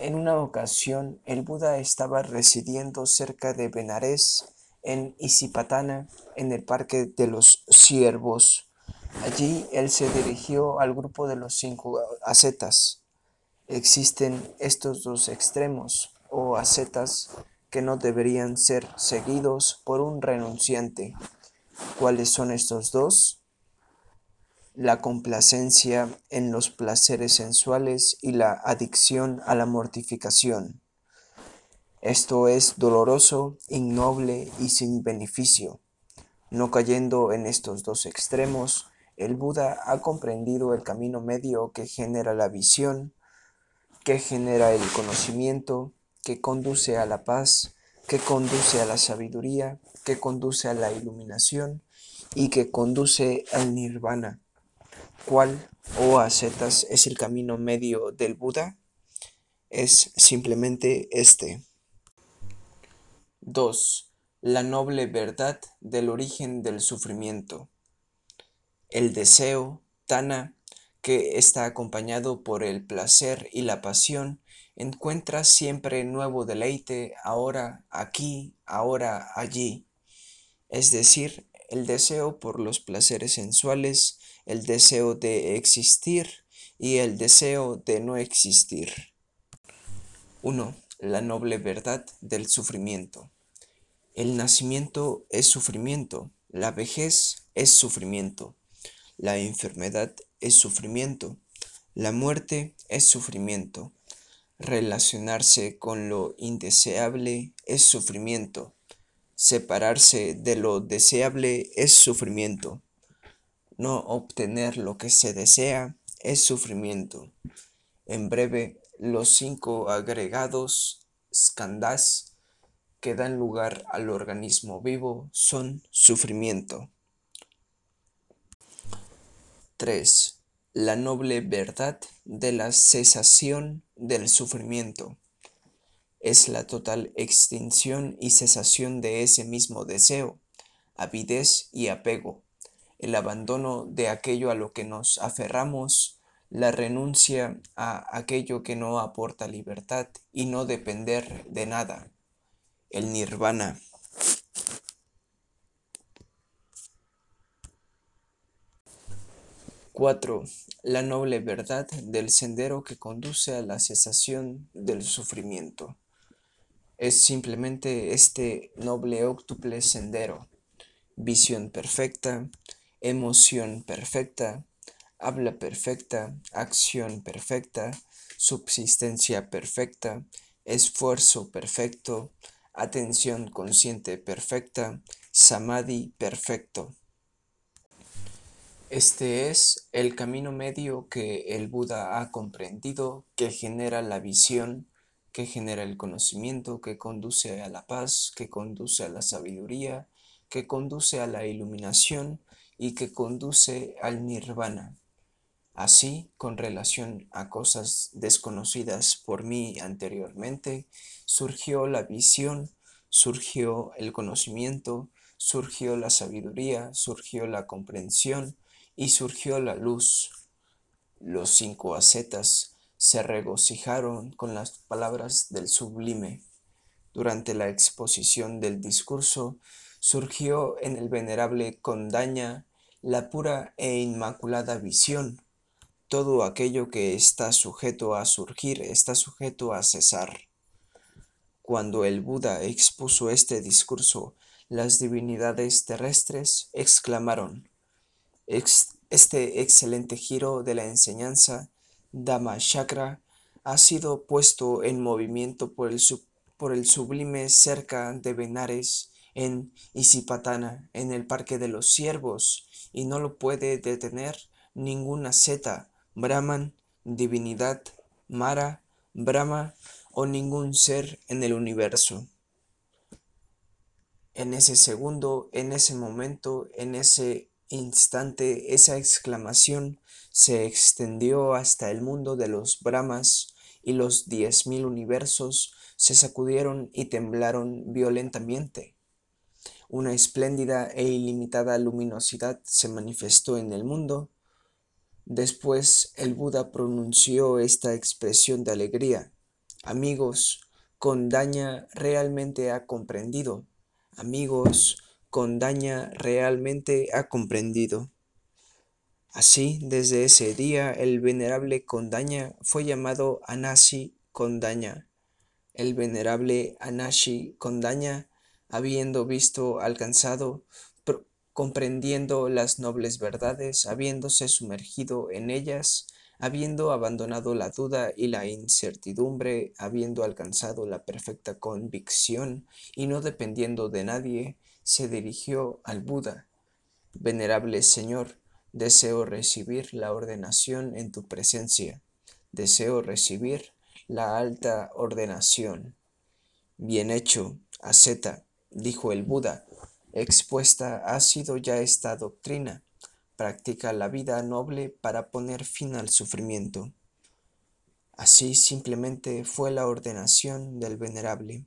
En una ocasión, el Buda estaba residiendo cerca de Benares, en Isipatana, en el Parque de los Ciervos. Allí él se dirigió al grupo de los cinco ascetas. Existen estos dos extremos, o ascetas, que no deberían ser seguidos por un renunciante. ¿Cuáles son estos dos? La complacencia en los placeres sensuales y la adicción a la mortificación. Esto es doloroso, innoble y sin beneficio. No cayendo en estos dos extremos, el Buda ha comprendido el camino medio que genera la visión, que genera el conocimiento, que conduce a la paz, que conduce a la sabiduría, que conduce a la iluminación y que conduce al nirvana. ¿Cuál o ascetas es el camino medio del Buda? Es simplemente este. 2. La noble verdad del origen del sufrimiento. El deseo, Tana, que está acompañado por el placer y la pasión, encuentra siempre nuevo deleite, ahora aquí, ahora allí. Es decir, el deseo por los placeres sensuales, el deseo de existir y el deseo de no existir. 1. La noble verdad del sufrimiento. El nacimiento es sufrimiento, la vejez es sufrimiento, la enfermedad es sufrimiento, la muerte es sufrimiento, relacionarse con lo indeseable es sufrimiento, Separarse de lo deseable es sufrimiento. No obtener lo que se desea es sufrimiento. En breve, los cinco agregados skandhas que dan lugar al organismo vivo son sufrimiento. 3. La noble verdad de la cesación del sufrimiento es la total extinción y cesación de ese mismo deseo, avidez y apego, el abandono de aquello a lo que nos aferramos, la renuncia a aquello que no aporta libertad y no depender de nada, el nirvana. Cuatro, La noble verdad del sendero que conduce a la cesación del sufrimiento es simplemente este noble óctuple sendero. Visión perfecta, emoción perfecta, habla perfecta, acción perfecta, subsistencia perfecta, esfuerzo perfecto, atención consciente perfecta, samadhi perfecto. Este es el camino medio que el Buda ha comprendido que genera la visión que genera el conocimiento, que conduce a la paz, que conduce a la sabiduría, que conduce a la iluminación y que conduce al nirvana. Así, con relación a cosas desconocidas por mí anteriormente, surgió la visión, surgió el conocimiento, surgió la sabiduría, surgió la comprensión y surgió la luz. Los cinco ascetas se regocijaron con las palabras del sublime. Durante la exposición del discurso surgió en el venerable Condaña la pura e inmaculada visión. Todo aquello que está sujeto a surgir está sujeto a cesar. Cuando el Buda expuso este discurso, las divinidades terrestres exclamaron, Este excelente giro de la enseñanza Dhamma Chakra ha sido puesto en movimiento por el, por el sublime cerca de Benares en Isipatana, en el Parque de los Ciervos, y no lo puede detener ninguna zeta, Brahman, divinidad, Mara, Brahma o ningún ser en el universo. En ese segundo, en ese momento, en ese instante, esa exclamación se extendió hasta el mundo de los Brahmas y los diez mil universos se sacudieron y temblaron violentamente. Una espléndida e ilimitada luminosidad se manifestó en el mundo. Después el Buda pronunció esta expresión de alegría. Amigos, Condaña realmente ha comprendido. Amigos, Condaña realmente ha comprendido. Así, desde ese día, el venerable Condaña fue llamado Anasi Condaña. El venerable Anashi Condaña, habiendo visto, alcanzado, comprendiendo las nobles verdades, habiéndose sumergido en ellas, habiendo abandonado la duda y la incertidumbre, habiendo alcanzado la perfecta convicción y no dependiendo de nadie, se dirigió al Buda. Venerable Señor, deseo recibir la ordenación en tu presencia. Deseo recibir la alta ordenación. Bien hecho, asceta, dijo el Buda, expuesta ha sido ya esta doctrina practica la vida noble para poner fin al sufrimiento. Así simplemente fue la ordenación del venerable.